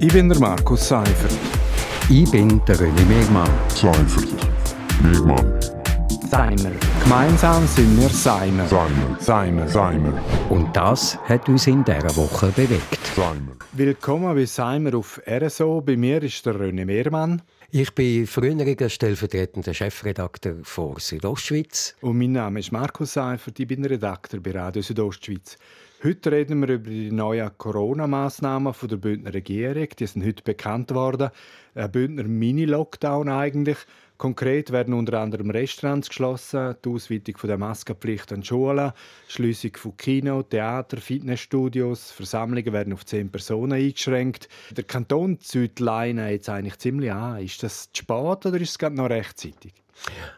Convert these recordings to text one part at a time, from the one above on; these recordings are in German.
Ich bin der Markus Seifert. Ich bin der René Megmann. Seifert. Megmann. Seimer. Gemeinsam sind wir Seimer. Seimer. Seimer. Seimer. Und das hat uns in dieser Woche bewegt. Seimer. Willkommen bei Seimer auf RSO. Bei mir ist der René Mehrmann. Ich bin früheriger stellvertretender Chefredakteur von Südostschweiz. Und mein Name ist Markus Seifert. Ich bin Redakteur bei Radio Südostschweiz. Heute reden wir über die neuen Corona-Massnahmen der Bündner Regierung. Die sind heute bekannt worden. Ein Bündner Mini-Lockdown eigentlich. Konkret werden unter anderem Restaurants geschlossen, die Ausweitung der Maskenpflicht an Schulen, Schließung von Kino, Theater, Fitnessstudios, Versammlungen werden auf zehn Personen eingeschränkt. Der Kanton zieht Leine jetzt eigentlich ziemlich an. Ist das zu spät oder ist es gerade noch rechtzeitig?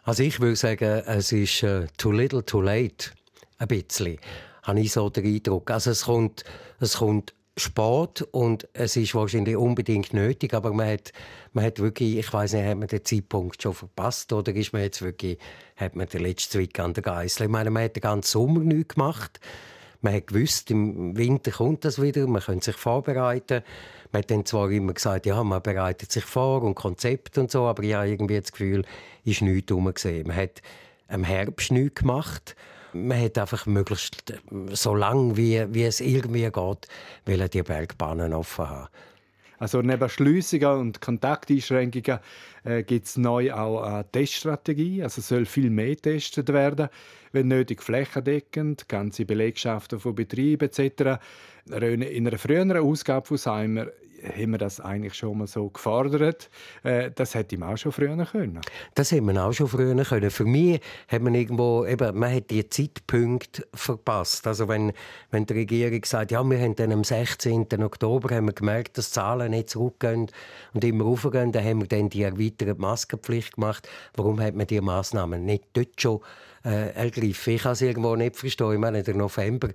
Also ich würde sagen, es ist uh, too little, too late. Ein bisschen habe ich so den Eindruck. Also es kommt, es kommt spät und es ist wahrscheinlich unbedingt nötig, aber man hat, man hat wirklich, ich weiß nicht, hat man den Zeitpunkt schon verpasst oder ist man jetzt wirklich, hat man den letzten Zwick an der Geißel? Ich meine, man hat den ganzen Sommer nichts gemacht. Man hat gewusst, im Winter kommt das wieder, man könnte sich vorbereiten. Man hat dann zwar immer gesagt, ja, man bereitet sich vor und Konzept und so, aber ich habe irgendwie das Gefühl, ist nichts herumgesehen. Man hat im Herbst nichts gemacht man hat einfach möglichst so lange wie, wie es irgendwie geht, will die Bergbahnen offen haben. Also neben Schliessungen und Kontakteinschränkungen äh, gibt es neu auch eine Teststrategie. Also soll viel mehr getestet werden, wenn nötig flächendeckend, ganze Belegschaften von Betrieben etc. In einer früheren Ausgabe von Seimer haben wir das eigentlich schon mal so gefordert. Äh, das hätte man auch schon früher können. Das hätte man auch schon früher können. Für mich hat man irgendwo, eben, man hat die Zeitpunkte verpasst. Also wenn, wenn die Regierung sagt, ja, wir haben dann am 16. Oktober haben wir gemerkt, dass die Zahlen nicht zurückgehen und immer raufgehen, dann haben wir dann die erweiterte Maskenpflicht gemacht. Warum hat man diese Massnahmen nicht dort schon äh, ergriffen? Ich kann es irgendwo nicht verstehen. Ich meine, der November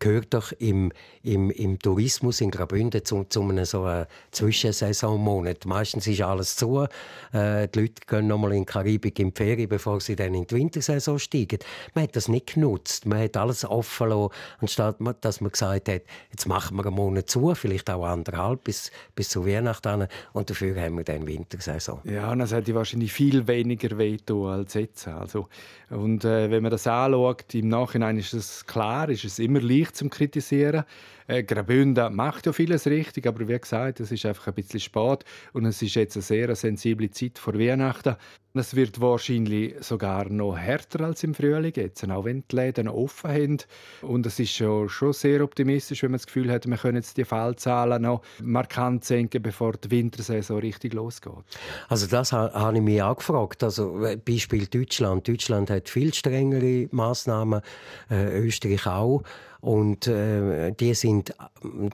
gehört doch im, im, im Tourismus in Graubünden zu, zu einem so einem Zwischensaisonmonat. Meistens ist alles zu. Äh, die Leute gehen noch mal in die Karibik in die Ferien, bevor sie dann in die Wintersaison steigen. Man hat das nicht genutzt. Man hat alles offen lassen, anstatt dass man gesagt hat, jetzt machen wir einen Monat zu, vielleicht auch anderthalb bis, bis zu Weihnachten. Und dafür haben wir dann Wintersaison. Ja, das hätte wahrscheinlich viel weniger wehtun als jetzt. Also, und äh, wenn man das anschaut, im Nachhinein ist es klar, ist es immer leicht, zum Kritisieren. Äh, Graubünden macht ja vieles richtig, aber wie gesagt, es ist einfach ein bisschen spät und es ist jetzt eine sehr sensible Zeit vor Weihnachten. Es wird wahrscheinlich sogar noch härter als im Frühling jetzt, auch wenn die Läden offen haben. Und es ist schon, schon sehr optimistisch, wenn man das Gefühl hat, wir können jetzt die Fallzahlen noch markant senken, bevor die Wintersaison richtig losgeht. Also das habe ich mich auch gefragt. Also äh, Beispiel Deutschland. Deutschland hat viel strengere Maßnahmen, äh, Österreich auch. Und äh, die sind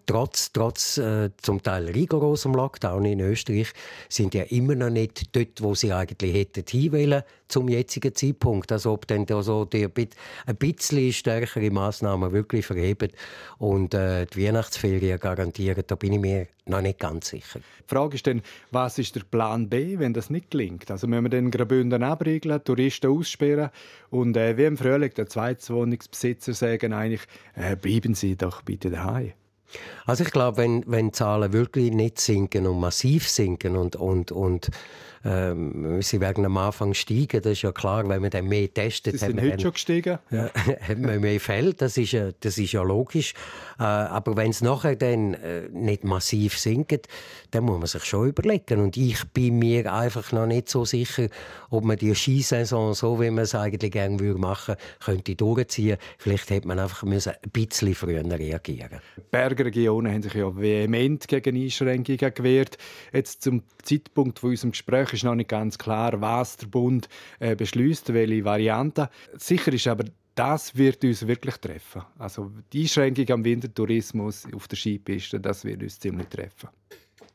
trotz, trotz äh, zum Teil rigorosem Lockdown in Österreich sind ja immer noch nicht dort, wo sie eigentlich hätten hinwollen zum jetzigen Zeitpunkt. Also ob dann da so die ein bisschen stärkere Massnahmen wirklich verheben und äh, die Weihnachtsferien garantieren, da bin ich mir noch nicht ganz sicher. Die Frage ist dann, was ist der Plan B, wenn das nicht gelingt? Also müssen wir den Graubünden abriegeln, Touristen aussperren und äh, wie im Frühling der Zweitwohnungsbesitzer sagen eigentlich, äh, bleiben Sie doch bitte daheim. Also ich glaube, wenn, wenn Zahlen wirklich nicht sinken und massiv sinken und, und, und ähm, sie werden am Anfang steigen, das ist ja klar, wenn man dann mehr testet. Sie sind heute schon gestiegen? Ja, hat man mehr Fälle, das ist, ja, das ist ja logisch. Äh, aber wenn es nachher dann äh, nicht massiv sinkt, dann muss man sich schon überlegen. Und ich bin mir einfach noch nicht so sicher, ob man die Skisaison, so wie man es eigentlich gerne würde machen, könnte durchziehen. Vielleicht hätte man einfach müssen ein bisschen früher reagieren. Die Bergregionen haben sich ja vehement gegen Einschränkungen gewehrt. Jetzt zum Zeitpunkt von unserem Gespräch ist noch nicht ganz klar, was der Bund äh, beschließt, welche Variante. Sicher ist aber, das wird uns wirklich treffen. Also die Einschränkung am Wintertourismus auf der Skipiste, das wird uns ziemlich treffen.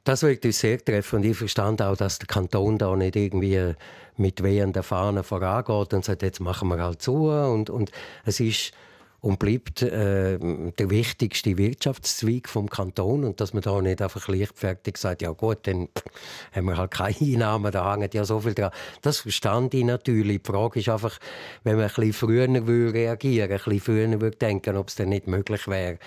Das wird uns sehr treffen und ich verstand auch, dass der Kanton da nicht irgendwie mit wehenden Fahnen vorangeht und sagt, jetzt machen wir halt zu und, und es ist und bleibt äh, der wichtigste Wirtschaftszweig vom Kanton und dass man da nicht einfach leichtfertig sagt, ja gut, dann haben wir halt keine Einnahmen, da hängt ja so viel dran. Das verstand ich natürlich. Die Frage ist einfach, wenn man ein bisschen früher würde reagieren, ein bisschen früher würde denken, ob es dann nicht möglich wäre,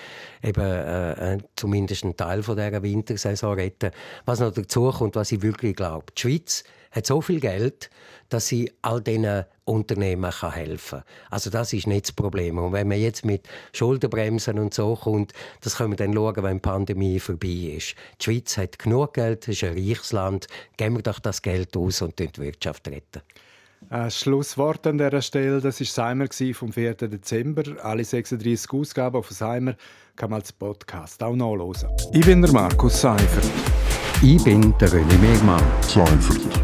eben äh, äh zumindest einen Teil von dieser Wintersaison retten. Was noch dazu kommt, was ich wirklich glaube, die Schweiz hat so viel Geld, dass sie all diesen Unternehmen helfen kann. Also das ist nicht das Problem. Und wenn man jetzt mit Schuldenbremsen und so kommt, das können wir dann schauen, wenn die Pandemie vorbei ist. Die Schweiz hat genug Geld, es ist ein reiches Land. Geben wir doch das Geld aus und die Wirtschaft retten. Ein Schlusswort an dieser Stelle, das war Seimer vom 4. Dezember. Alle 36 Ausgaben von Seimer kann man als Podcast auch nachhören. Ich bin der Markus Seifert. Ich bin der René Megmann. Seifert.